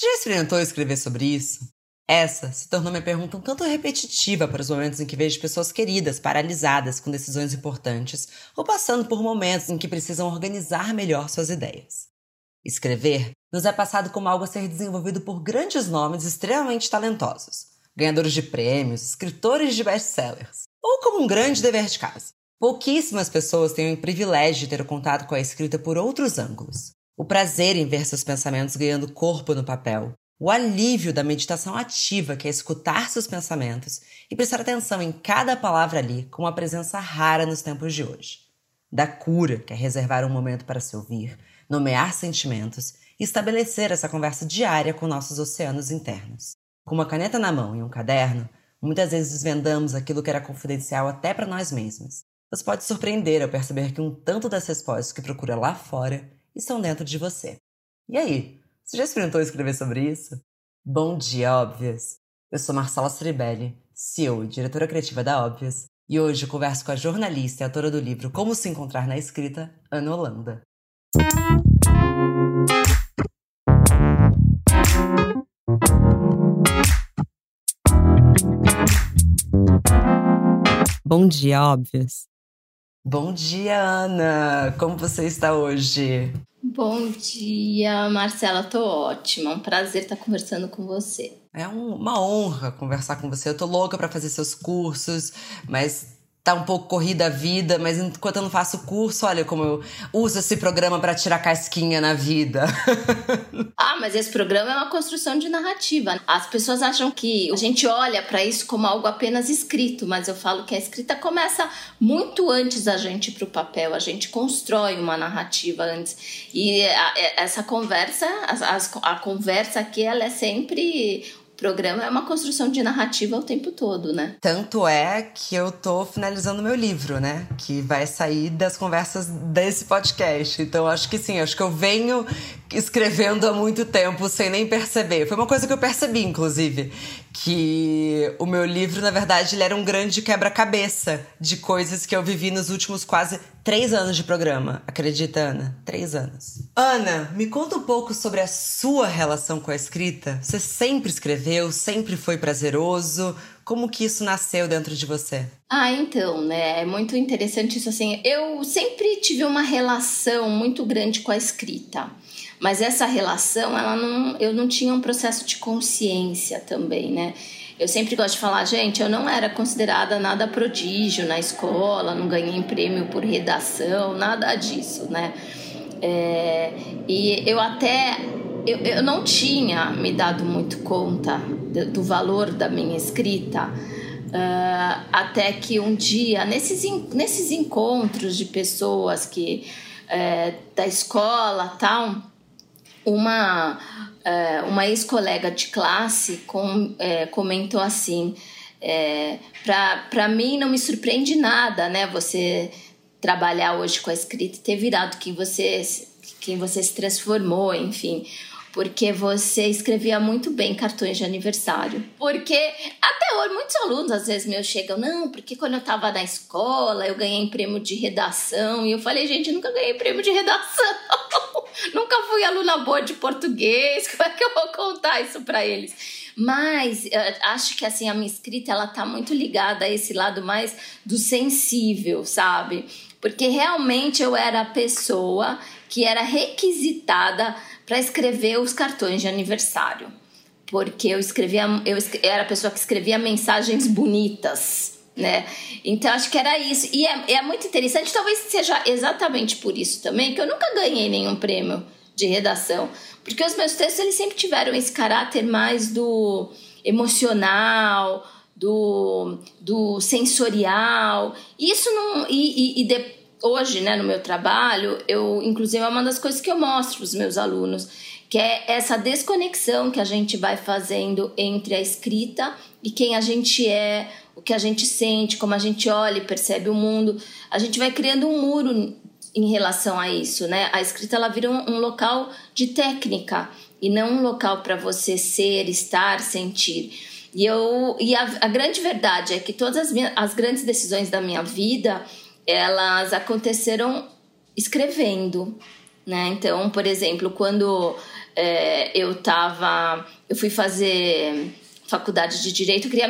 Você já experimentou escrever sobre isso? Essa se tornou minha pergunta um tanto repetitiva para os momentos em que vejo pessoas queridas paralisadas com decisões importantes ou passando por momentos em que precisam organizar melhor suas ideias. Escrever nos é passado como algo a ser desenvolvido por grandes nomes extremamente talentosos, ganhadores de prêmios, escritores de best-sellers, ou como um grande dever de casa. Pouquíssimas pessoas têm o privilégio de ter o contato com a escrita por outros ângulos. O prazer em ver seus pensamentos ganhando corpo no papel, o alívio da meditação ativa, que é escutar seus pensamentos e prestar atenção em cada palavra ali, com uma presença rara nos tempos de hoje. Da cura, que é reservar um momento para se ouvir, nomear sentimentos e estabelecer essa conversa diária com nossos oceanos internos. Com uma caneta na mão e um caderno, muitas vezes desvendamos aquilo que era confidencial até para nós mesmos. Você pode surpreender ao perceber que um tanto das respostas que procura lá fora estão dentro de você. E aí, você já experimentou escrever sobre isso? Bom dia, óbvias! Eu sou Marcela Stribelli, CEO e diretora criativa da Óbvias, e hoje converso com a jornalista e autora do livro Como se encontrar na escrita, Ana Holanda. Bom dia, óbvias. Bom dia, Ana! Como você está hoje? Bom dia, Marcela. Tô ótima. Um prazer estar conversando com você. É uma honra conversar com você. Eu tô louca para fazer seus cursos, mas tá um pouco corrida a vida, mas enquanto eu não faço curso, olha como eu uso esse programa para tirar casquinha na vida. ah, mas esse programa é uma construção de narrativa. As pessoas acham que a gente olha para isso como algo apenas escrito, mas eu falo que a escrita começa muito antes da gente ir pro papel. A gente constrói uma narrativa antes. E a, essa conversa, a, a conversa aqui, ela é sempre programa é uma construção de narrativa o tempo todo, né? Tanto é que eu tô finalizando meu livro, né? Que vai sair das conversas desse podcast. Então acho que sim, acho que eu venho escrevendo há muito tempo sem nem perceber. Foi uma coisa que eu percebi, inclusive, que o meu livro, na verdade, ele era um grande quebra-cabeça de coisas que eu vivi nos últimos quase três anos de programa. Acredita, Ana? Três anos. Ana, me conta um pouco sobre a sua relação com a escrita. Você sempre escreveu, sempre foi prazeroso. Como que isso nasceu dentro de você? Ah, então, né? É muito interessante isso assim. Eu sempre tive uma relação muito grande com a escrita. Mas essa relação, ela não, eu não tinha um processo de consciência também, né? Eu sempre gosto de falar, gente, eu não era considerada nada prodígio na escola, não ganhei prêmio por redação, nada disso, né? É, e eu até eu, eu não tinha me dado muito conta do, do valor da minha escrita uh, até que um dia nesses, nesses encontros de pessoas que é, da escola tal uma, é, uma ex-colega de classe com, é, comentou assim: é, para mim não me surpreende nada, né? Você trabalhar hoje com a escrita e ter virado quem você, quem você se transformou, enfim porque você escrevia muito bem cartões de aniversário. Porque até hoje muitos alunos às vezes meus chegam, não, porque quando eu estava na escola eu ganhei prêmio de redação e eu falei, gente, nunca ganhei prêmio de redação. Nunca fui aluna boa de português. Como é que eu vou contar isso para eles? Mas acho que assim a minha escrita ela tá muito ligada a esse lado mais do sensível, sabe? Porque realmente eu era a pessoa que era requisitada para escrever os cartões de aniversário. Porque eu escrevia, eu era a pessoa que escrevia mensagens bonitas, né? Então acho que era isso. E é, é muito interessante, talvez seja exatamente por isso também que eu nunca ganhei nenhum prêmio de redação. Porque os meus textos eles sempre tiveram esse caráter mais do emocional, do, do sensorial. Isso não. E, e, e de, hoje, né, no meu trabalho, eu, inclusive, é uma das coisas que eu mostro para os meus alunos, que é essa desconexão que a gente vai fazendo entre a escrita e quem a gente é, o que a gente sente, como a gente olha e percebe o mundo. A gente vai criando um muro em relação a isso, né? A escrita ela vira um, um local de técnica e não um local para você ser, estar, sentir. E eu e a, a grande verdade é que todas as, minhas, as grandes decisões da minha vida elas aconteceram escrevendo, né? Então, por exemplo, quando é, eu tava. Eu fui fazer faculdade de direito, eu, queria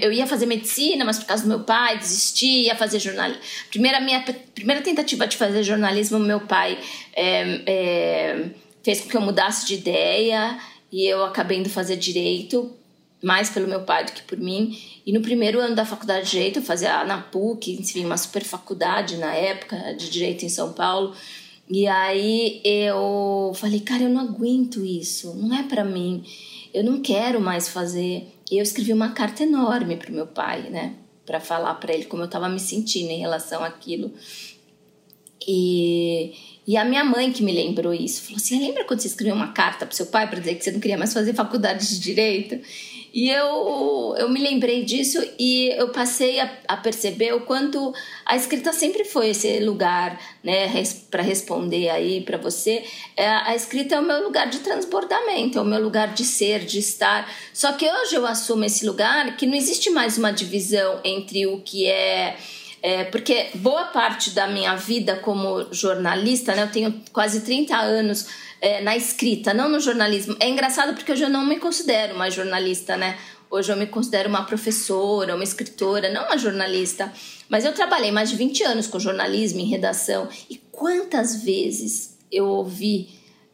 eu ia fazer medicina, mas por causa do meu pai desisti, ia fazer jornalismo. Primeira minha primeira tentativa de fazer jornalismo, meu pai é, é, fez com que eu mudasse de ideia e eu acabei indo fazer direito mais pelo meu pai do que por mim. E no primeiro ano da faculdade de Direito, eu fazia na PUC, enfim, uma super faculdade na época de Direito em São Paulo. E aí eu falei, cara, eu não aguento isso, não é para mim, eu não quero mais fazer. E eu escrevi uma carta enorme pro meu pai, né, para falar para ele como eu tava me sentindo em relação àquilo. E, e a minha mãe que me lembrou isso, falou assim: lembra quando você escreveu uma carta pro seu pai para dizer que você não queria mais fazer faculdade de direito? E eu, eu me lembrei disso e eu passei a, a perceber o quanto a escrita sempre foi esse lugar, né, res, para responder aí para você. É, a escrita é o meu lugar de transbordamento, é o meu lugar de ser, de estar. Só que hoje eu assumo esse lugar que não existe mais uma divisão entre o que é é, porque boa parte da minha vida como jornalista, né, eu tenho quase 30 anos é, na escrita, não no jornalismo. É engraçado porque hoje eu não me considero uma jornalista, né? Hoje eu me considero uma professora, uma escritora, não uma jornalista. Mas eu trabalhei mais de 20 anos com jornalismo, em redação. E quantas vezes eu ouvi: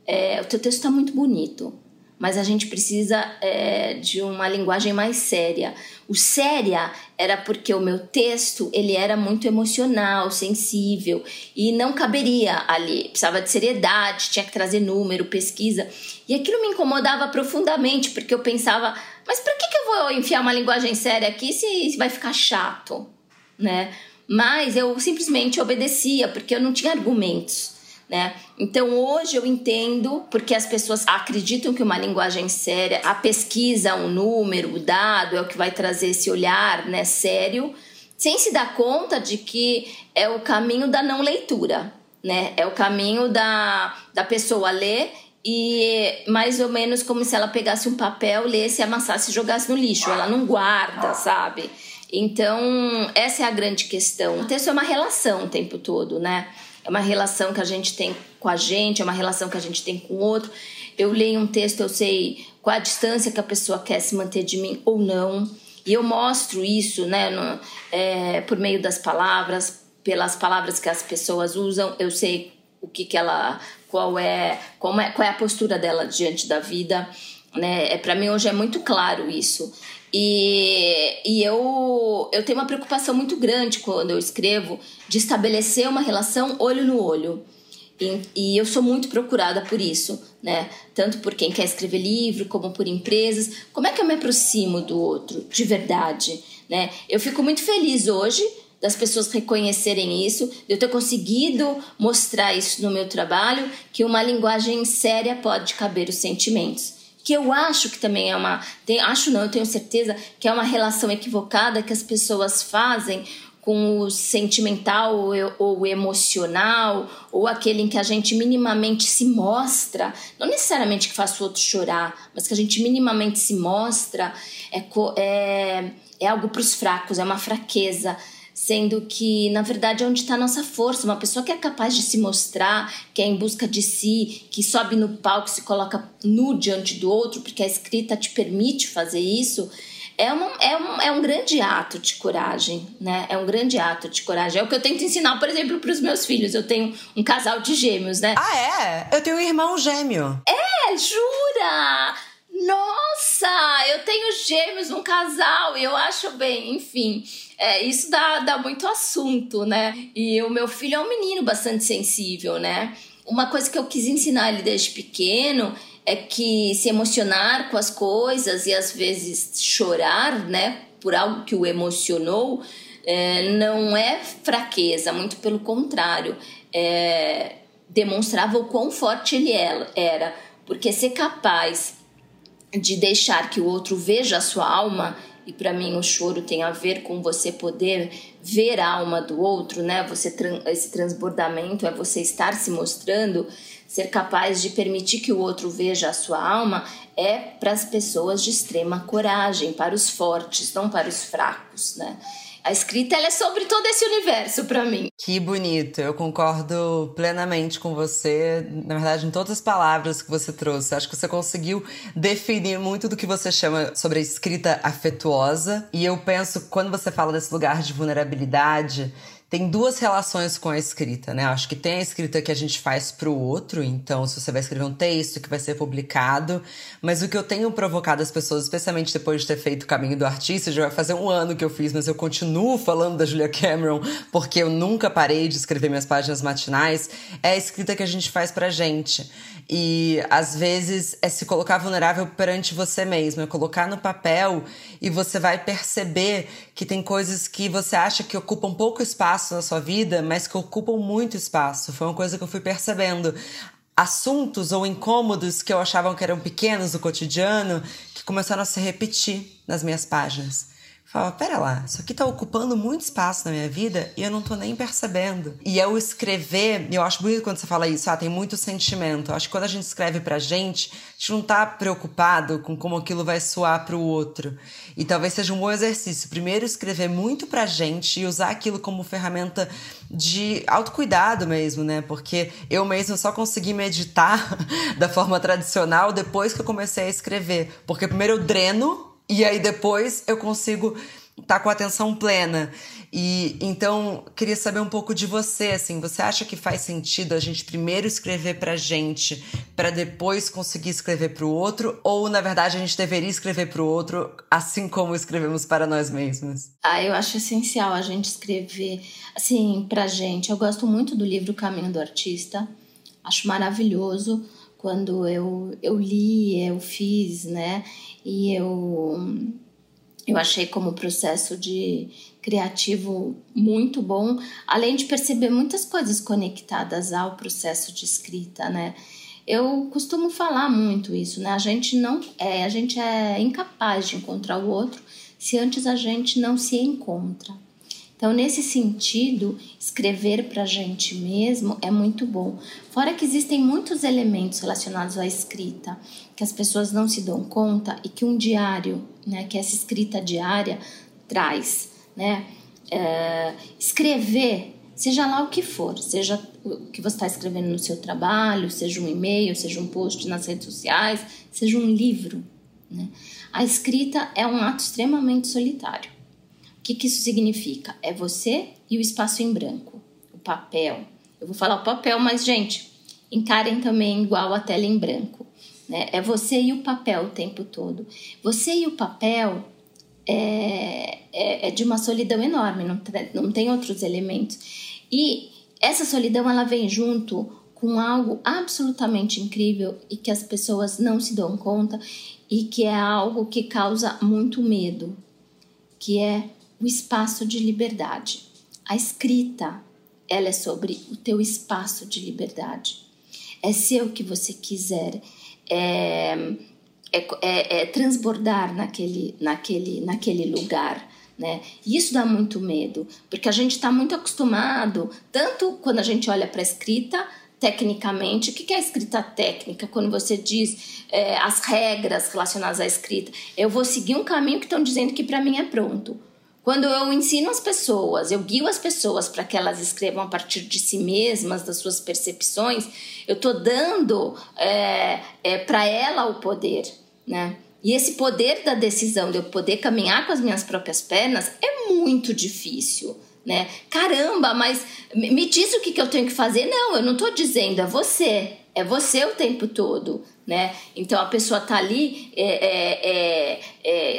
é, o teu texto está muito bonito, mas a gente precisa é, de uma linguagem mais séria. O séria era porque o meu texto ele era muito emocional, sensível e não caberia ali. Precisava de seriedade, tinha que trazer número, pesquisa. E aquilo me incomodava profundamente porque eu pensava, mas para que, que eu vou enfiar uma linguagem séria aqui se, vai ficar chato, né? Mas eu simplesmente obedecia porque eu não tinha argumentos né? Então hoje eu entendo porque as pessoas acreditam que uma linguagem séria, a pesquisa, um número, o dado é o que vai trazer esse olhar, né, sério, sem se dar conta de que é o caminho da não leitura, né? É o caminho da, da pessoa ler e mais ou menos como se ela pegasse um papel, lesse, amassasse e jogasse no lixo. Ela não guarda, sabe? Então, essa é a grande questão. O texto é uma relação o tempo todo, né? É uma relação que a gente tem com a gente, é uma relação que a gente tem com o outro. Eu leio um texto, eu sei qual a distância que a pessoa quer se manter de mim ou não. E eu mostro isso né, no, é, por meio das palavras, pelas palavras que as pessoas usam, eu sei o que, que ela. qual é, como é, qual é a postura dela diante da vida. Né? É, para mim hoje é muito claro isso. E, e eu, eu tenho uma preocupação muito grande quando eu escrevo de estabelecer uma relação olho no olho. E, e, eu sou muito procurada por isso, né? Tanto por quem quer escrever livro, como por empresas. Como é que eu me aproximo do outro, de verdade, né? Eu fico muito feliz hoje das pessoas reconhecerem isso, de eu ter conseguido mostrar isso no meu trabalho, que uma linguagem séria pode caber os sentimentos que eu acho que também é uma. Tem, acho não, eu tenho certeza que é uma relação equivocada que as pessoas fazem com o sentimental ou, emocional, ou aquele em que a gente minimamente se mostra, não necessariamente que faça o outro chorar, mas que a gente minimamente se mostra, é, é, é algo para os fracos, é uma fraqueza sendo que na verdade é onde está a nossa força. Uma pessoa que é capaz de se mostrar, que é em busca de si, que sobe no palco, se coloca nu diante do outro, porque a escrita te permite fazer isso. É, uma, é, um, é um grande ato de coragem, né? É um grande ato de coragem. É o que eu tento ensinar, por exemplo, para os meus filhos. Eu tenho um casal de gêmeos, né? Ah, é? Eu tenho um irmão gêmeo. É, jura? Nossa, eu tenho gêmeos num casal e eu acho bem, enfim. É, isso dá, dá muito assunto, né? E o meu filho é um menino bastante sensível, né? Uma coisa que eu quis ensinar ele desde pequeno é que se emocionar com as coisas e às vezes chorar, né, por algo que o emocionou, é, não é fraqueza, muito pelo contrário, é, demonstrava o quão forte ele era, porque ser capaz de deixar que o outro veja a sua alma e para mim o choro tem a ver com você poder ver a alma do outro, né? Você esse transbordamento é você estar se mostrando, ser capaz de permitir que o outro veja a sua alma é para as pessoas de extrema coragem, para os fortes, não para os fracos, né? A escrita é sobre todo esse universo para mim. Que bonito, eu concordo plenamente com você. Na verdade, em todas as palavras que você trouxe, acho que você conseguiu definir muito do que você chama sobre a escrita afetuosa. E eu penso, quando você fala desse lugar de vulnerabilidade, tem duas relações com a escrita, né? Acho que tem a escrita que a gente faz para o outro, então se você vai escrever um texto que vai ser publicado, mas o que eu tenho provocado as pessoas, especialmente depois de ter feito o caminho do artista, já vai fazer um ano que eu fiz, mas eu continuo falando da Julia Cameron porque eu nunca parei de escrever minhas páginas matinais, é a escrita que a gente faz pra gente. E às vezes é se colocar vulnerável perante você mesmo, é colocar no papel e você vai perceber que tem coisas que você acha que ocupam pouco espaço na sua vida, mas que ocupam muito espaço. Foi uma coisa que eu fui percebendo. Assuntos ou incômodos que eu achava que eram pequenos do cotidiano que começaram a se repetir nas minhas páginas. Fala, pera lá, isso aqui tá ocupando muito espaço na minha vida e eu não tô nem percebendo. E eu escrever, eu acho bonito quando você fala isso, ah, tem muito sentimento. Eu acho que quando a gente escreve pra gente, a gente não tá preocupado com como aquilo vai soar pro outro. E talvez seja um bom exercício. Primeiro, escrever muito pra gente e usar aquilo como ferramenta de autocuidado mesmo, né? Porque eu mesmo só consegui meditar da forma tradicional depois que eu comecei a escrever. Porque primeiro eu dreno e aí depois eu consigo estar tá com atenção plena. E então queria saber um pouco de você, assim, você acha que faz sentido a gente primeiro escrever pra gente para depois conseguir escrever para o outro ou na verdade a gente deveria escrever para o outro assim como escrevemos para nós mesmos? Ah, eu acho essencial a gente escrever assim pra gente. Eu gosto muito do livro Caminho do Artista. Acho maravilhoso quando eu, eu li, eu fiz, né? E eu, eu achei como processo de criativo muito bom, além de perceber muitas coisas conectadas ao processo de escrita, né? Eu costumo falar muito isso, né? A gente não é, a gente é incapaz de encontrar o outro se antes a gente não se encontra. Então, nesse sentido, escrever para a gente mesmo é muito bom. Fora que existem muitos elementos relacionados à escrita que as pessoas não se dão conta e que um diário, né, que essa escrita diária traz, né? É, escrever, seja lá o que for, seja o que você está escrevendo no seu trabalho, seja um e-mail, seja um post nas redes sociais, seja um livro. Né? A escrita é um ato extremamente solitário que, que isso significa? É você e o espaço em branco, o papel. Eu vou falar o papel, mas, gente, encarem também igual a tela em branco. Né? É você e o papel o tempo todo. Você e o papel é, é, é de uma solidão enorme, não, não tem outros elementos. E essa solidão ela vem junto com algo absolutamente incrível e que as pessoas não se dão conta e que é algo que causa muito medo, que é o espaço de liberdade. A escrita, ela é sobre o teu espaço de liberdade. É ser o que você quiser, é, é, é, é transbordar naquele, naquele, naquele lugar. Né? E isso dá muito medo, porque a gente está muito acostumado, tanto quando a gente olha para a escrita, tecnicamente. O que é escrita técnica? Quando você diz é, as regras relacionadas à escrita, eu vou seguir um caminho que estão dizendo que para mim é pronto. Quando eu ensino as pessoas, eu guio as pessoas para que elas escrevam a partir de si mesmas, das suas percepções, eu estou dando é, é, para ela o poder, né? E esse poder da decisão, de eu poder caminhar com as minhas próprias pernas, é muito difícil, né? Caramba, mas me diz o que, que eu tenho que fazer. Não, eu não estou dizendo, é você. É você o tempo todo, né? Então a pessoa tá ali é, é, é,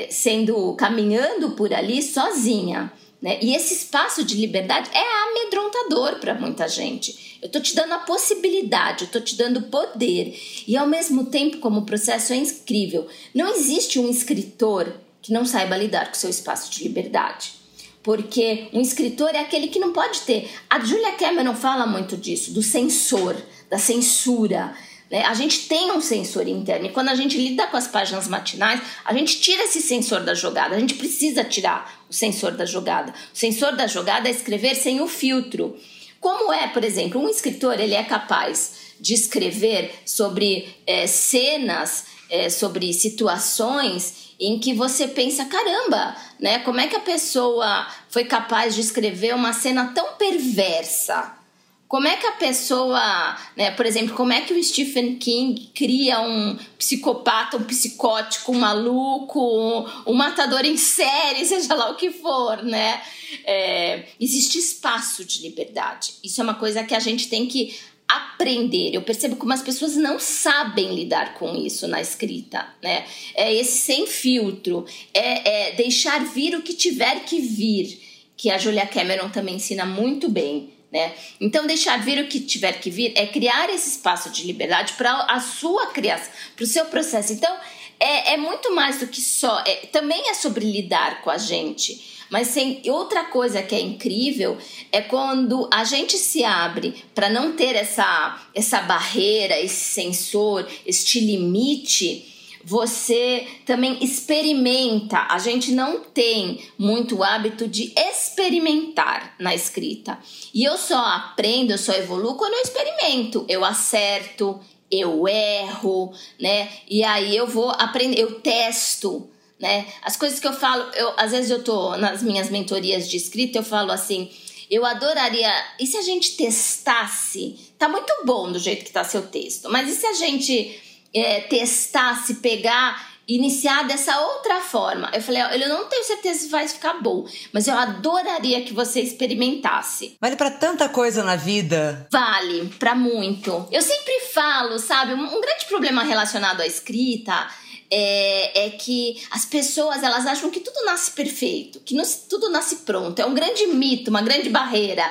é, sendo caminhando por ali sozinha, né? E esse espaço de liberdade é amedrontador para muita gente. Eu tô te dando a possibilidade, eu tô te dando poder e ao mesmo tempo como o processo é incrível. Não existe um escritor que não saiba lidar com seu espaço de liberdade. Porque um escritor é aquele que não pode ter. A Julia Cameron fala muito disso, do censor, da censura, né? A gente tem um sensor interno e quando a gente lida com as páginas matinais, a gente tira esse sensor da jogada. A gente precisa tirar o sensor da jogada. O sensor da jogada é escrever sem o filtro. Como é, por exemplo, um escritor ele é capaz de escrever sobre é, cenas é, sobre situações em que você pensa, caramba, né? Como é que a pessoa foi capaz de escrever uma cena tão perversa? Como é que a pessoa, né, por exemplo, como é que o Stephen King cria um psicopata, um psicótico, um maluco, um, um matador em série, seja lá o que for, né? É, existe espaço de liberdade. Isso é uma coisa que a gente tem que aprender. Eu percebo como as pessoas não sabem lidar com isso na escrita, né? É esse sem filtro, é, é deixar vir o que tiver que vir, que a Julia Cameron também ensina muito bem né? Então, deixar vir o que tiver que vir é criar esse espaço de liberdade para a sua criação, para o seu processo. Então, é, é muito mais do que só. É, também é sobre lidar com a gente. Mas tem outra coisa que é incrível é quando a gente se abre para não ter essa, essa barreira, esse sensor, este limite você também experimenta. A gente não tem muito hábito de experimentar na escrita. E eu só aprendo, eu só evoluo quando eu experimento. Eu acerto, eu erro, né? E aí eu vou aprender, eu testo, né? As coisas que eu falo, eu às vezes eu tô nas minhas mentorias de escrita, eu falo assim, eu adoraria. E se a gente testasse? Tá muito bom do jeito que tá seu texto, mas e se a gente é, testar, se pegar, iniciar dessa outra forma. Eu falei, eu não tenho certeza se vai ficar bom, mas eu adoraria que você experimentasse. Vale para tanta coisa na vida? Vale, para muito. Eu sempre falo, sabe, um grande problema relacionado à escrita é, é, que as pessoas elas acham que tudo nasce perfeito, que tudo nasce pronto. É um grande mito, uma grande barreira.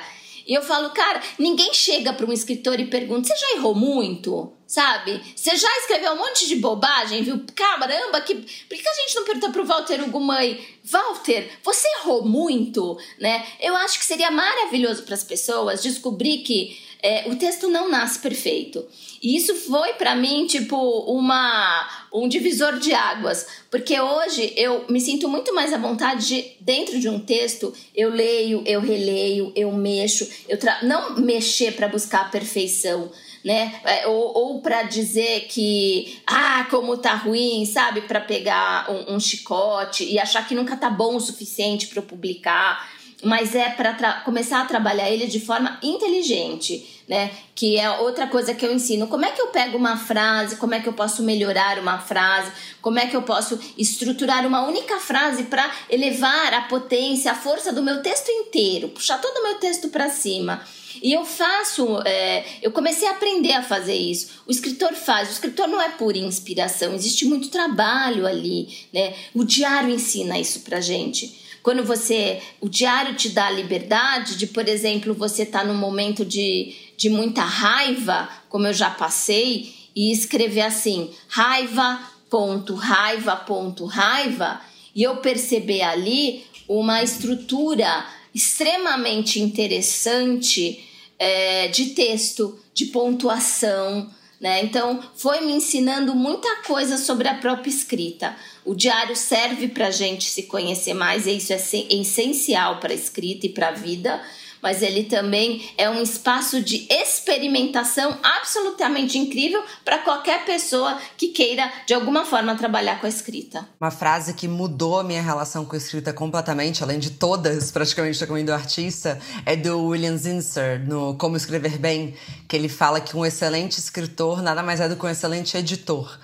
E eu falo, cara, ninguém chega para um escritor e pergunta: você já errou muito? Sabe? Você já escreveu um monte de bobagem, viu? Caramba, que... por que a gente não pergunta pro Walter Ugumãe? Walter, você errou muito, né? Eu acho que seria maravilhoso para as pessoas descobrir que é, o texto não nasce perfeito. E isso foi para mim tipo uma um divisor de águas, porque hoje eu me sinto muito mais à vontade de dentro de um texto, eu leio, eu releio, eu mexo, eu não mexer para buscar a perfeição, né? É, ou, ou para dizer que, ah, como tá ruim, sabe? Para pegar um, um, chicote e achar que nunca tá bom o suficiente para publicar mas é para começar a trabalhar ele de forma inteligente, né? Que é outra coisa que eu ensino. Como é que eu pego uma frase? Como é que eu posso melhorar uma frase? Como é que eu posso estruturar uma única frase para elevar a potência, a força do meu texto inteiro, puxar todo o meu texto para cima? E eu faço, é, eu comecei a aprender a fazer isso. O escritor faz, o escritor não é pura inspiração, existe muito trabalho ali, né? O diário ensina isso pra gente. Quando você. O diário te dá a liberdade de, por exemplo, você estar tá num momento de, de muita raiva, como eu já passei, e escrever assim: raiva, ponto, raiva, ponto, raiva, e eu perceber ali uma estrutura extremamente interessante é, de texto, de pontuação, né? Então, foi me ensinando muita coisa sobre a própria escrita. O diário serve para a gente se conhecer mais, e isso é essencial para a escrita e para a vida, mas ele também é um espaço de experimentação absolutamente incrível para qualquer pessoa que queira de alguma forma trabalhar com a escrita. Uma frase que mudou a minha relação com a escrita completamente, além de todas, praticamente, também do artista, é do William Zinsser, no Como Escrever Bem, que ele fala que um excelente escritor nada mais é do que um excelente editor.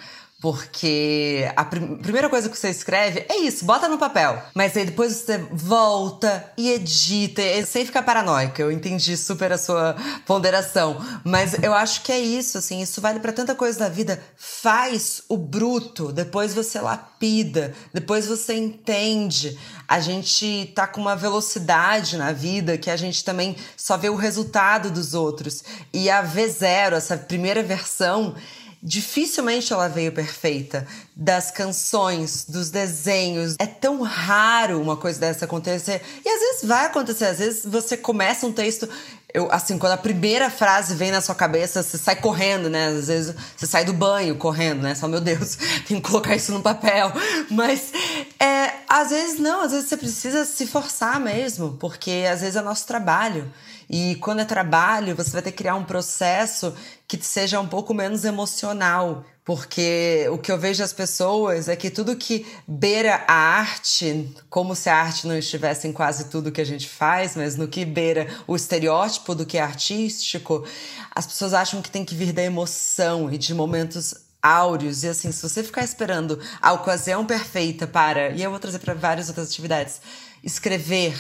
Porque a prim primeira coisa que você escreve é isso, bota no papel. Mas aí depois você volta e edita, sem ficar paranoica. Eu entendi super a sua ponderação. Mas eu acho que é isso, assim, isso vale para tanta coisa da vida. Faz o bruto, depois você lapida, depois você entende. A gente tá com uma velocidade na vida que a gente também só vê o resultado dos outros. E a V0, essa primeira versão, dificilmente ela veio perfeita. Das canções, dos desenhos. É tão raro uma coisa dessa acontecer. E às vezes vai acontecer, às vezes você começa um texto. Eu, assim, quando a primeira frase vem na sua cabeça, você sai correndo, né? Às vezes você sai do banho correndo, né? Só, meu Deus, tem que colocar isso no papel. Mas, é, às vezes não, às vezes você precisa se forçar mesmo, porque às vezes é nosso trabalho. E quando é trabalho, você vai ter que criar um processo que seja um pouco menos emocional, Porque o que eu vejo as pessoas é que tudo que beira a arte, como se a arte não estivesse em quase tudo que a gente faz, mas no que beira o estereótipo do que é artístico, as pessoas acham que tem que vir da emoção e de momentos áureos. E assim, se você ficar esperando a ocasião perfeita para. E eu vou trazer para várias outras atividades. Escrever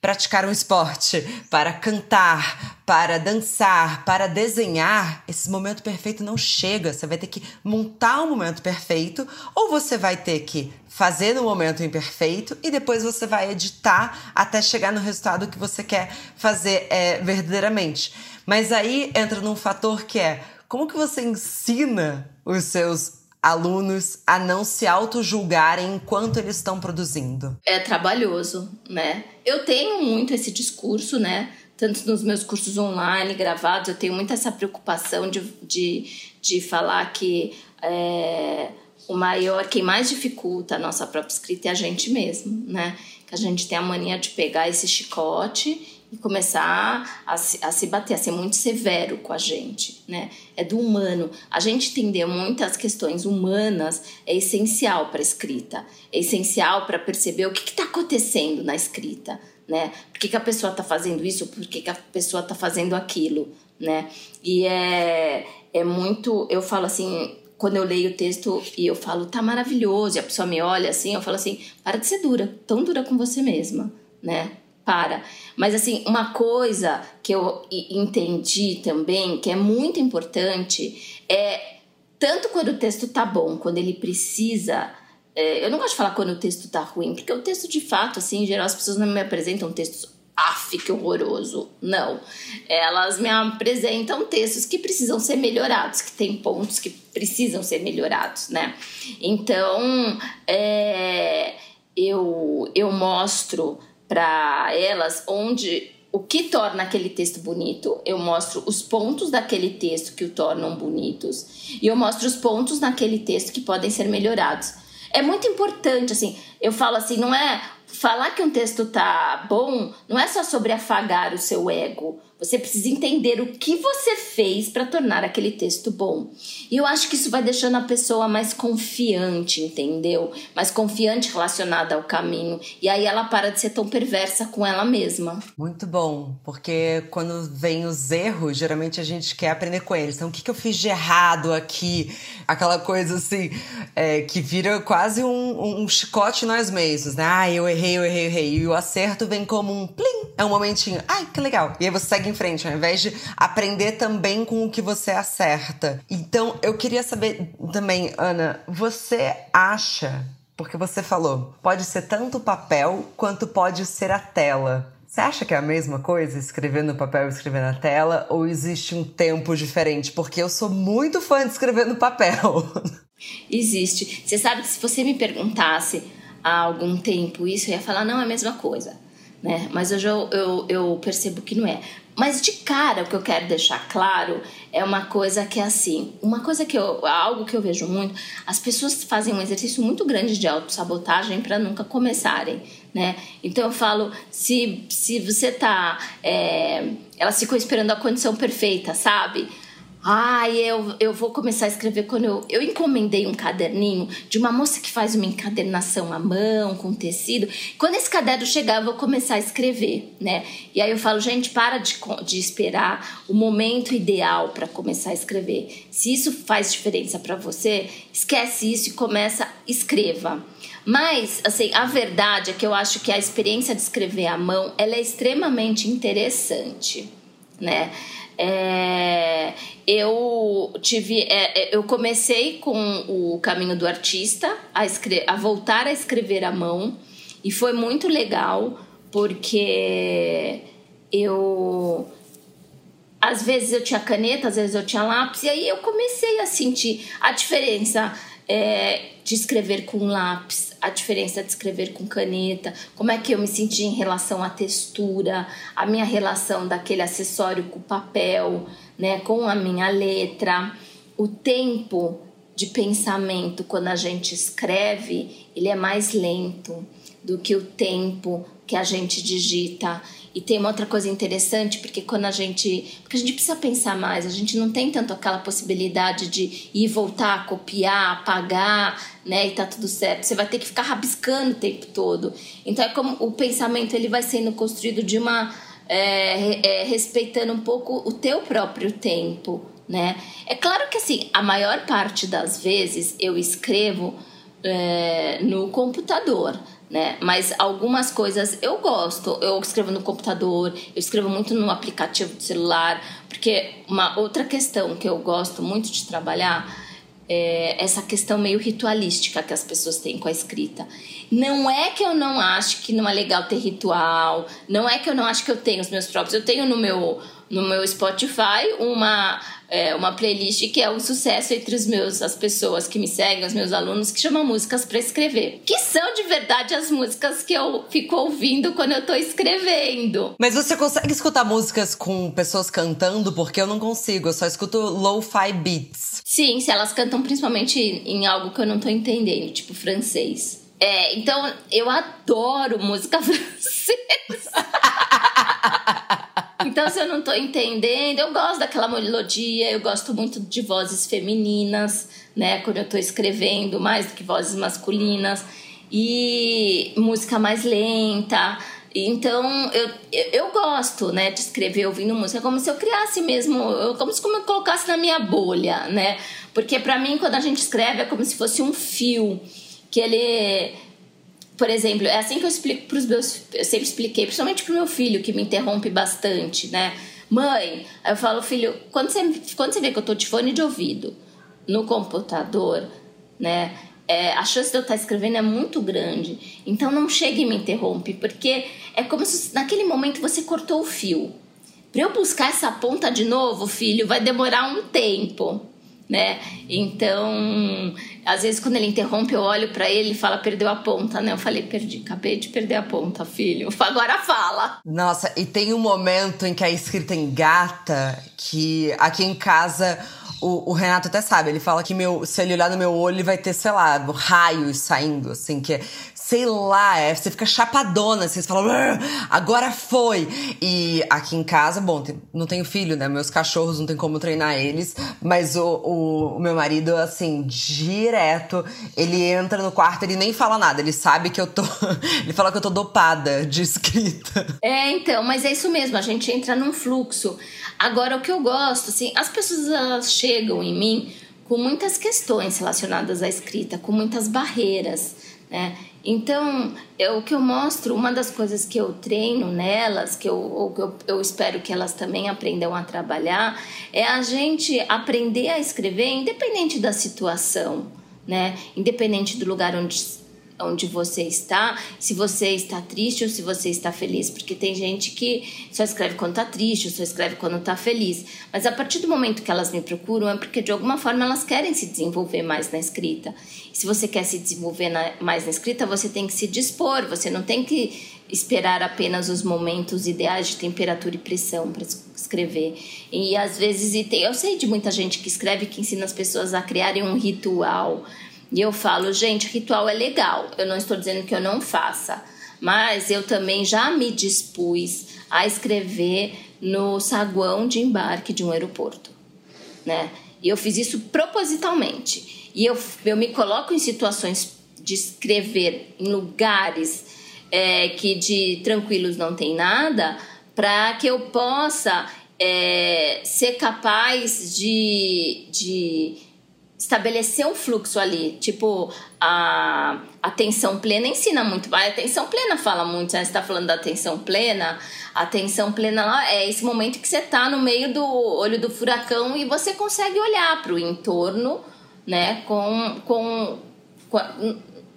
praticar um esporte, para cantar, para dançar, para desenhar, esse momento perfeito não chega. Você vai ter que montar um momento perfeito ou você vai ter que fazer no momento imperfeito e depois você vai editar até chegar no resultado que você quer fazer é, verdadeiramente. Mas aí entra num fator que é como que você ensina os seus alunos a não se auto-julgarem enquanto eles estão produzindo? É trabalhoso, né? Eu tenho muito esse discurso, né? Tanto nos meus cursos online, gravados, eu tenho muito essa preocupação de, de, de falar que é, o maior, quem mais dificulta a nossa própria escrita é a gente mesmo, né? Que a gente tem a mania de pegar esse chicote e começar a se, a se bater, a ser muito severo com a gente, né? É do humano. A gente entender muitas questões humanas é essencial para a escrita, é essencial para perceber o que está acontecendo na escrita, né? Por que, que a pessoa está fazendo isso, por que, que a pessoa está fazendo aquilo, né? E é, é muito, eu falo assim, quando eu leio o texto e eu falo, tá maravilhoso, e a pessoa me olha assim, eu falo assim, para de ser dura, tão dura com você mesma, né? Para. Mas assim, uma coisa que eu entendi também, que é muito importante, é tanto quando o texto tá bom, quando ele precisa. É, eu não gosto de falar quando o texto tá ruim, porque o texto de fato, assim, em geral, as pessoas não me apresentam textos af, que horroroso. Não. Elas me apresentam textos que precisam ser melhorados, que tem pontos que precisam ser melhorados, né? Então, é, eu, eu mostro para elas onde o que torna aquele texto bonito, eu mostro os pontos daquele texto que o tornam bonitos e eu mostro os pontos naquele texto que podem ser melhorados. É muito importante, assim, eu falo assim, não é falar que um texto tá bom, não é só sobre afagar o seu ego, você precisa entender o que você fez para tornar aquele texto bom. E eu acho que isso vai deixando a pessoa mais confiante, entendeu? Mais confiante relacionada ao caminho. E aí ela para de ser tão perversa com ela mesma. Muito bom, porque quando vem os erros, geralmente a gente quer aprender com eles. Então, o que, eu fiz de errado aqui? Aquela coisa assim, é, que vira quase um, um chicote nós mesmos, né? Ah, eu errei, eu errei, eu errei. E o acerto vem como um plim, é um momentinho. Ai, que legal. E aí você segue em frente, ao invés de aprender também com o que você acerta. Então, eu queria saber também, Ana, você acha, porque você falou, pode ser tanto o papel quanto pode ser a tela. Você acha que é a mesma coisa, escrever no papel e escrever na tela, ou existe um tempo diferente? Porque eu sou muito fã de escrever no papel. Existe. Você sabe que se você me perguntasse há algum tempo isso, eu ia falar, não, é a mesma coisa. Né? Mas hoje eu, eu, eu percebo que não é. Mas de cara, o que eu quero deixar claro é uma coisa que é assim, uma coisa que eu, algo que eu vejo muito, as pessoas fazem um exercício muito grande de autossabotagem para nunca começarem, né? Então eu falo, se, se você tá, é, elas ficam esperando a condição perfeita, sabe? Ai, eu, eu vou começar a escrever quando eu, eu encomendei um caderninho de uma moça que faz uma encadernação à mão, com tecido. Quando esse caderno chegar, eu vou começar a escrever, né? E aí eu falo, gente, para de, de esperar o momento ideal para começar a escrever. Se isso faz diferença para você, esquece isso e começa, escreva. Mas, assim, a verdade é que eu acho que a experiência de escrever à mão, ela é extremamente interessante, né? É, eu tive é, é, eu comecei com o caminho do artista a, escrever, a voltar a escrever à mão e foi muito legal porque eu às vezes eu tinha caneta às vezes eu tinha lápis e aí eu comecei a sentir a diferença é, de escrever com lápis, a diferença de escrever com caneta, como é que eu me senti em relação à textura, a minha relação daquele acessório com o papel, né, com a minha letra, o tempo de pensamento quando a gente escreve, ele é mais lento do que o tempo que a gente digita. E tem uma outra coisa interessante, porque quando a gente. Porque a gente precisa pensar mais, a gente não tem tanto aquela possibilidade de ir voltar, copiar, apagar, né? E tá tudo certo. Você vai ter que ficar rabiscando o tempo todo. Então é como o pensamento ele vai sendo construído de uma. É, é, respeitando um pouco o teu próprio tempo, né? É claro que assim, a maior parte das vezes eu escrevo é, no computador né? Mas algumas coisas eu gosto. Eu escrevo no computador, eu escrevo muito no aplicativo do celular, porque uma outra questão que eu gosto muito de trabalhar é essa questão meio ritualística que as pessoas têm com a escrita. Não é que eu não acho que não é legal ter ritual, não é que eu não acho que eu tenho os meus próprios. Eu tenho no meu no meu Spotify uma é, uma playlist que é um sucesso entre os meus as pessoas que me seguem, os meus alunos, que chama músicas para escrever, que são de verdade as músicas que eu fico ouvindo quando eu tô escrevendo. Mas você consegue escutar músicas com pessoas cantando? Porque eu não consigo, eu só escuto lo-fi beats. Sim, se elas cantam principalmente em algo que eu não tô entendendo, tipo francês. É, então eu adoro música francesa. Então, se eu não tô entendendo, eu gosto daquela melodia, eu gosto muito de vozes femininas, né? Quando eu tô escrevendo, mais do que vozes masculinas. E música mais lenta. Então, eu, eu gosto, né, de escrever ouvindo música, como se eu criasse mesmo, como se eu colocasse na minha bolha, né? Porque para mim, quando a gente escreve, é como se fosse um fio, que ele por exemplo, é assim que eu explico para os meus. Eu sempre expliquei, principalmente para o meu filho, que me interrompe bastante, né? Mãe, eu falo, filho, quando você, quando você vê que eu tô de fone de ouvido no computador, né? É, a chance de eu estar escrevendo é muito grande. Então não chegue e me interrompe, porque é como se naquele momento você cortou o fio. Para eu buscar essa ponta de novo, filho, vai demorar um tempo né? Então, às vezes quando ele interrompe, eu olho para ele e fala perdeu a ponta, né? Eu falei, perdi, acabei de perder a ponta, filho. Agora fala. Nossa, e tem um momento em que a escrita engata que aqui em casa o, o, Renato até sabe, ele fala que meu, se ele olhar no meu olho, ele vai ter, sei lá, raios saindo, assim, que sei lá, é, você fica chapadona, assim, você fala, agora foi. E aqui em casa, bom, não tenho filho, né? Meus cachorros não tem como treinar eles, mas o, o, o, meu marido, assim, direto, ele entra no quarto, ele nem fala nada, ele sabe que eu tô. ele fala que eu tô dopada de escrita. É, então, mas é isso mesmo, a gente entra num fluxo. Agora, o que eu gosto, assim, as pessoas chegam em mim com muitas questões relacionadas à escrita, com muitas barreiras, né? Então, eu, o que eu mostro, uma das coisas que eu treino nelas, que eu, ou que eu, eu espero que elas também aprendam a trabalhar, é a gente aprender a escrever independente da situação, né? Independente do lugar onde onde você está, se você está triste ou se você está feliz, porque tem gente que só escreve quando está triste, ou só escreve quando está feliz. Mas a partir do momento que elas me procuram é porque de alguma forma elas querem se desenvolver mais na escrita. E se você quer se desenvolver na, mais na escrita, você tem que se dispor, você não tem que esperar apenas os momentos ideais de temperatura e pressão para escrever. E às vezes, e tem, eu sei de muita gente que escreve que ensina as pessoas a criarem um ritual e eu falo, gente, ritual é legal. Eu não estou dizendo que eu não faça, mas eu também já me dispus a escrever no saguão de embarque de um aeroporto, né? E eu fiz isso propositalmente. E eu, eu me coloco em situações de escrever em lugares é, que de tranquilos não tem nada, para que eu possa é, ser capaz de, de estabelecer um fluxo ali. Tipo, a atenção plena ensina muito. A atenção plena fala muito, né? Você está falando da atenção plena. A atenção plena lá é esse momento que você está no meio do olho do furacão e você consegue olhar para o entorno, né? Com, com, com,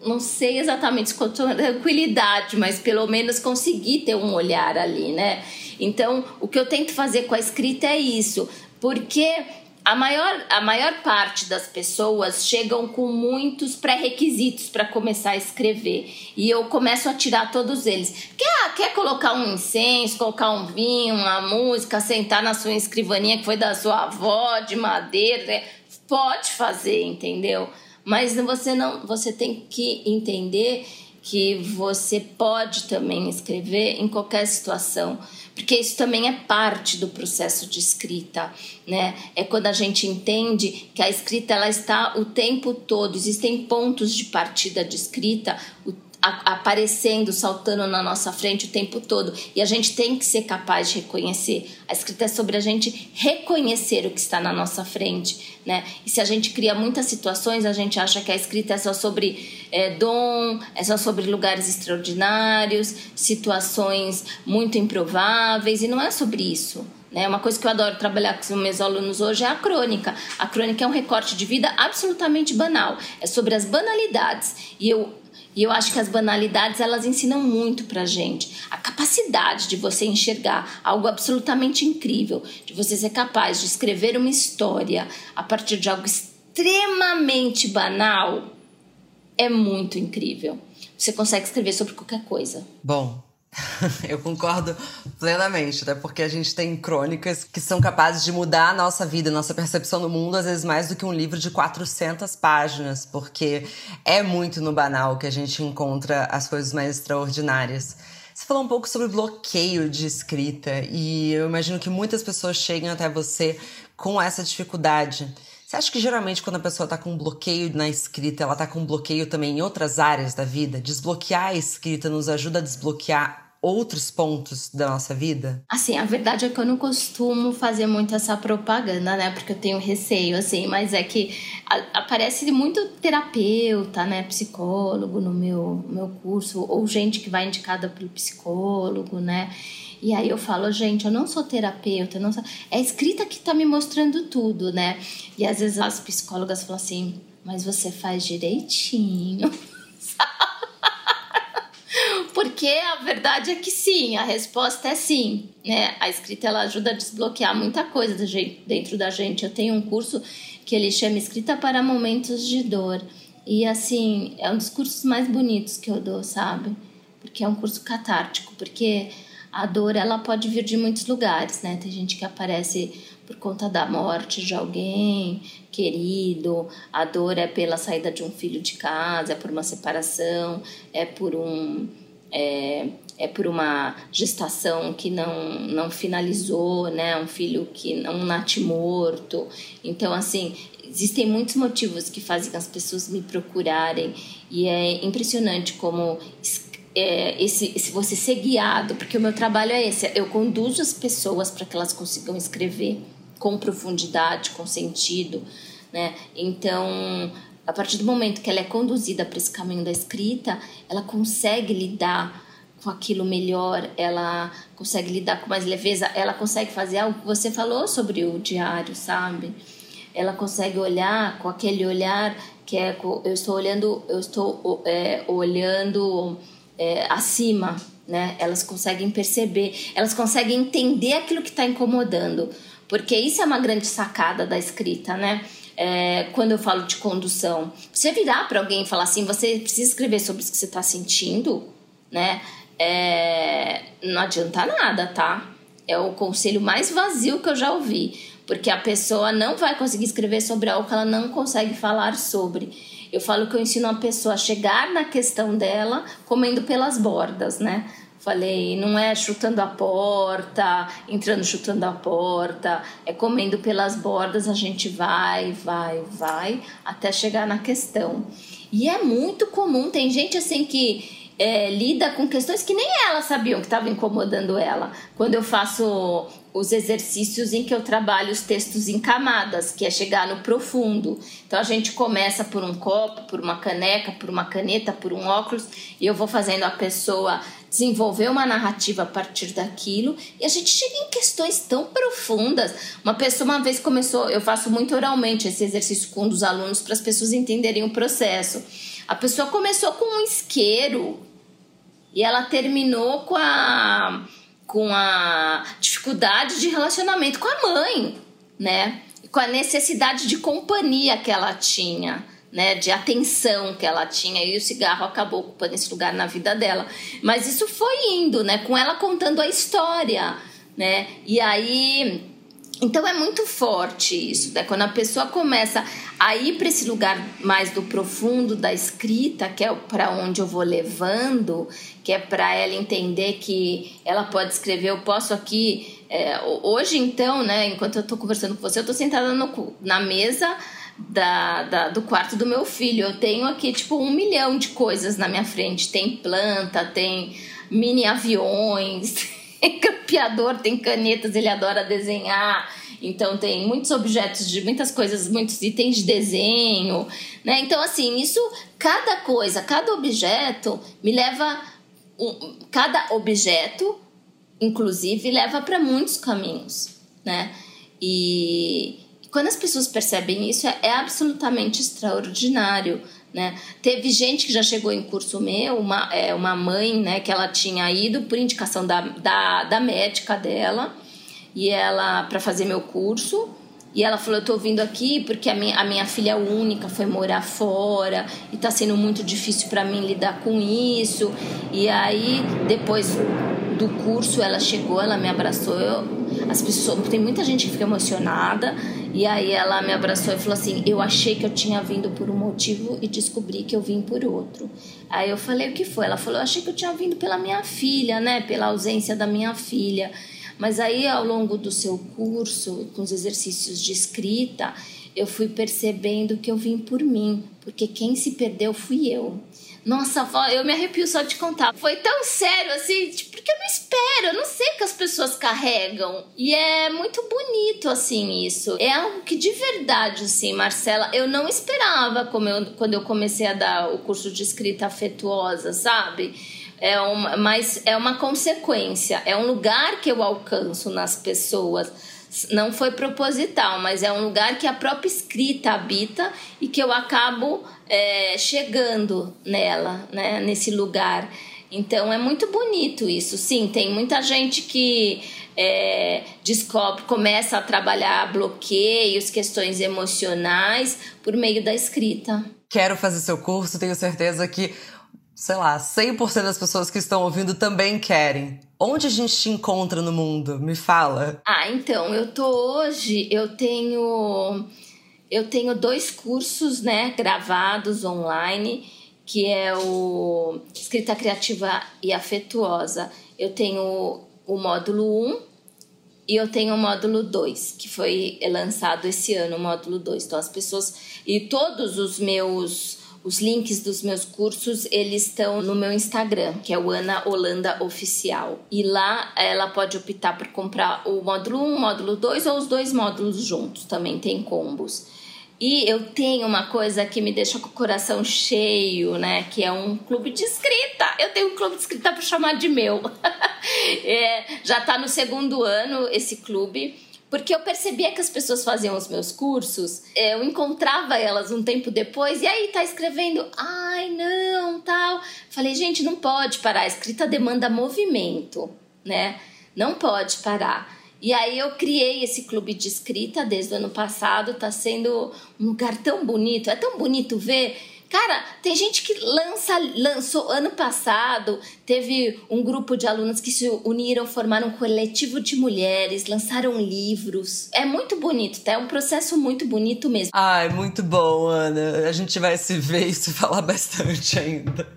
não sei exatamente com tranquilidade, mas pelo menos conseguir ter um olhar ali, né? Então, o que eu tento fazer com a escrita é isso, porque a maior, a maior parte das pessoas chegam com muitos pré-requisitos para começar a escrever. E eu começo a tirar todos eles. Quer, quer colocar um incenso, colocar um vinho, uma música, sentar na sua escrivaninha que foi da sua avó, de madeira? Né? pode fazer, entendeu? Mas você não, você tem que entender que você pode também escrever em qualquer situação, porque isso também é parte do processo de escrita, né? É quando a gente entende que a escrita ela está o tempo todo, existem pontos de partida de escrita o aparecendo, saltando na nossa frente o tempo todo. E a gente tem que ser capaz de reconhecer. A escrita é sobre a gente reconhecer o que está na nossa frente, né? E se a gente cria muitas situações, a gente acha que a escrita é só sobre é, dom, é só sobre lugares extraordinários, situações muito improváveis, e não é sobre isso. Né? Uma coisa que eu adoro trabalhar com os meus alunos hoje é a crônica. A crônica é um recorte de vida absolutamente banal. É sobre as banalidades. E eu e eu acho que as banalidades elas ensinam muito pra gente. A capacidade de você enxergar algo absolutamente incrível, de você ser capaz de escrever uma história a partir de algo extremamente banal, é muito incrível. Você consegue escrever sobre qualquer coisa. Bom, Eu concordo plenamente, até porque a gente tem crônicas que são capazes de mudar a nossa vida, nossa percepção do mundo, às vezes mais do que um livro de 400 páginas, porque é muito no banal que a gente encontra as coisas mais extraordinárias. Você falou um pouco sobre bloqueio de escrita e eu imagino que muitas pessoas chegam até você com essa dificuldade. Você acha que geralmente quando a pessoa está com um bloqueio na escrita, ela está com um bloqueio também em outras áreas da vida? Desbloquear a escrita nos ajuda a desbloquear outros pontos da nossa vida? Assim, a verdade é que eu não costumo fazer muito essa propaganda, né? Porque eu tenho receio, assim, mas é que aparece muito terapeuta, né? Psicólogo no meu, meu curso, ou gente que vai indicada pelo psicólogo, né? E aí eu falo, gente, eu não sou terapeuta, não sou... é a escrita que tá me mostrando tudo, né? E às vezes as psicólogas falam assim, mas você faz direitinho. Porque a verdade é que sim, a resposta é sim. Né? A escrita ela ajuda a desbloquear muita coisa dentro da gente. Eu tenho um curso que ele chama Escrita para Momentos de Dor. E assim, é um dos cursos mais bonitos que eu dou, sabe? Porque é um curso catártico, porque a dor ela pode vir de muitos lugares, né? Tem gente que aparece por conta da morte de alguém querido, a dor é pela saída de um filho de casa, é por uma separação, é por um é, é por uma gestação que não, não finalizou, né? Um filho que um natimorto. Então, assim, existem muitos motivos que fazem as pessoas me procurarem e é impressionante como é, esse, esse você ser guiado, porque o meu trabalho é esse, eu conduzo as pessoas para que elas consigam escrever com profundidade, com sentido, né? Então, a partir do momento que ela é conduzida para esse caminho da escrita, ela consegue lidar com aquilo melhor, ela consegue lidar com mais leveza, ela consegue fazer algo que você falou sobre o diário, sabe? Ela consegue olhar com aquele olhar que é eu estou olhando, eu estou é, olhando é, acima, né? Elas conseguem perceber, elas conseguem entender aquilo que está incomodando, porque isso é uma grande sacada da escrita, né? é, quando eu falo de condução. Você virar para alguém e falar assim, você precisa escrever sobre o que você está sentindo, né? É, não adianta nada, tá? É o conselho mais vazio que eu já ouvi, porque a pessoa não vai conseguir escrever sobre algo que ela não consegue falar sobre. Eu falo que eu ensino a pessoa a chegar na questão dela comendo pelas bordas, né? Falei, não é chutando a porta, entrando chutando a porta, é comendo pelas bordas, a gente vai, vai, vai, até chegar na questão. E é muito comum, tem gente assim que é, lida com questões que nem ela sabiam que estavam incomodando ela. Quando eu faço os exercícios em que eu trabalho os textos em camadas, que é chegar no profundo. Então a gente começa por um copo, por uma caneca, por uma caneta, por um óculos, e eu vou fazendo a pessoa desenvolver uma narrativa a partir daquilo, e a gente chega em questões tão profundas. Uma pessoa uma vez começou, eu faço muito oralmente esse exercício com um dos alunos para as pessoas entenderem o processo. A pessoa começou com um isqueiro e ela terminou com a com a dificuldade de relacionamento com a mãe, né? Com a necessidade de companhia que ela tinha, né? De atenção que ela tinha e o cigarro acabou ocupando esse lugar na vida dela. Mas isso foi indo, né? Com ela contando a história, né? E aí Então é muito forte isso, né? Quando a pessoa começa a ir para esse lugar mais do profundo da escrita, que é para onde eu vou levando, que é para ela entender que ela pode escrever, eu posso aqui. É, hoje, então, né? Enquanto eu estou conversando com você, eu estou sentada no, na mesa da, da, do quarto do meu filho. Eu tenho aqui, tipo, um milhão de coisas na minha frente. Tem planta, tem mini aviões. tem campeador, tem canetas, ele adora desenhar. Então tem muitos objetos de muitas coisas, muitos itens de desenho, né? Então assim, isso cada coisa, cada objeto me leva um, cada objeto inclusive leva para muitos caminhos, né? E quando as pessoas percebem isso é, absolutamente extraordinário. Né? Teve gente que já chegou em curso meu, uma, é, uma mãe né, que ela tinha ido por indicação da, da, da médica dela e ela para fazer meu curso e ela falou: Eu tô vindo aqui porque a minha, a minha filha única foi morar fora e tá sendo muito difícil para mim lidar com isso. E aí, depois do curso, ela chegou, ela me abraçou. Eu, as pessoas, tem muita gente que fica emocionada. E aí ela me abraçou e falou assim: Eu achei que eu tinha vindo por um motivo e descobri que eu vim por outro. Aí eu falei: O que foi? Ela falou: Eu achei que eu tinha vindo pela minha filha, né? Pela ausência da minha filha. Mas aí, ao longo do seu curso, com os exercícios de escrita, eu fui percebendo que eu vim por mim, porque quem se perdeu fui eu. Nossa, eu me arrepio só de contar. Foi tão sério assim, tipo, porque eu não espero, eu não sei o que as pessoas carregam. E é muito bonito, assim, isso. É algo que de verdade, assim, Marcela, eu não esperava como eu, quando eu comecei a dar o curso de escrita afetuosa, sabe? é uma, mas é uma consequência, é um lugar que eu alcanço nas pessoas. Não foi proposital, mas é um lugar que a própria escrita habita e que eu acabo é, chegando nela, né, nesse lugar. Então é muito bonito isso. Sim, tem muita gente que é, descobre, começa a trabalhar bloqueios, questões emocionais por meio da escrita. Quero fazer seu curso, tenho certeza que sei lá, 100% das pessoas que estão ouvindo também querem. Onde a gente te encontra no mundo? Me fala. Ah, então, eu tô hoje, eu tenho eu tenho dois cursos, né, gravados online, que é o Escrita Criativa e Afetuosa. Eu tenho o módulo 1 e eu tenho o módulo 2, que foi lançado esse ano, o módulo 2. Então as pessoas e todos os meus os links dos meus cursos, eles estão no meu Instagram, que é o Ana Holanda Oficial. E lá ela pode optar por comprar o módulo 1, o módulo 2 ou os dois módulos juntos, também tem combos. E eu tenho uma coisa que me deixa com o coração cheio, né? Que é um clube de escrita. Eu tenho um clube de escrita para chamar de meu. é, já está no segundo ano esse clube. Porque eu percebia que as pessoas faziam os meus cursos, é, eu encontrava elas um tempo depois, e aí tá escrevendo, ai não, tal. Falei, gente, não pode parar, a escrita demanda movimento, né? Não pode parar. E aí eu criei esse clube de escrita desde o ano passado, tá sendo um lugar tão bonito, é tão bonito ver Cara, tem gente que lança, lançou ano passado, teve um grupo de alunas que se uniram, formaram um coletivo de mulheres, lançaram livros. É muito bonito, tá? É um processo muito bonito mesmo. Ai, muito bom, Ana. A gente vai se ver e se falar bastante ainda.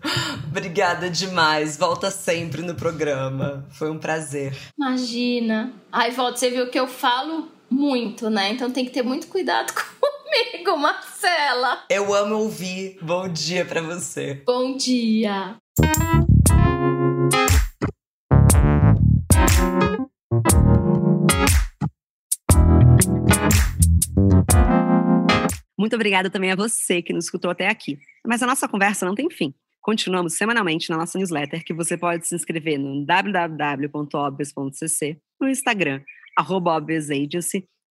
Obrigada demais. Volta sempre no programa. Foi um prazer. Imagina. Ai, volta, você viu que eu falo muito, né? Então tem que ter muito cuidado comigo, Marcela. Eu amo ouvir. Bom dia para você. Bom dia. Muito obrigada também a você que nos escutou até aqui. Mas a nossa conversa não tem fim. Continuamos semanalmente na nossa newsletter, que você pode se inscrever no www.obvious.cc, no Instagram, arroba Agency,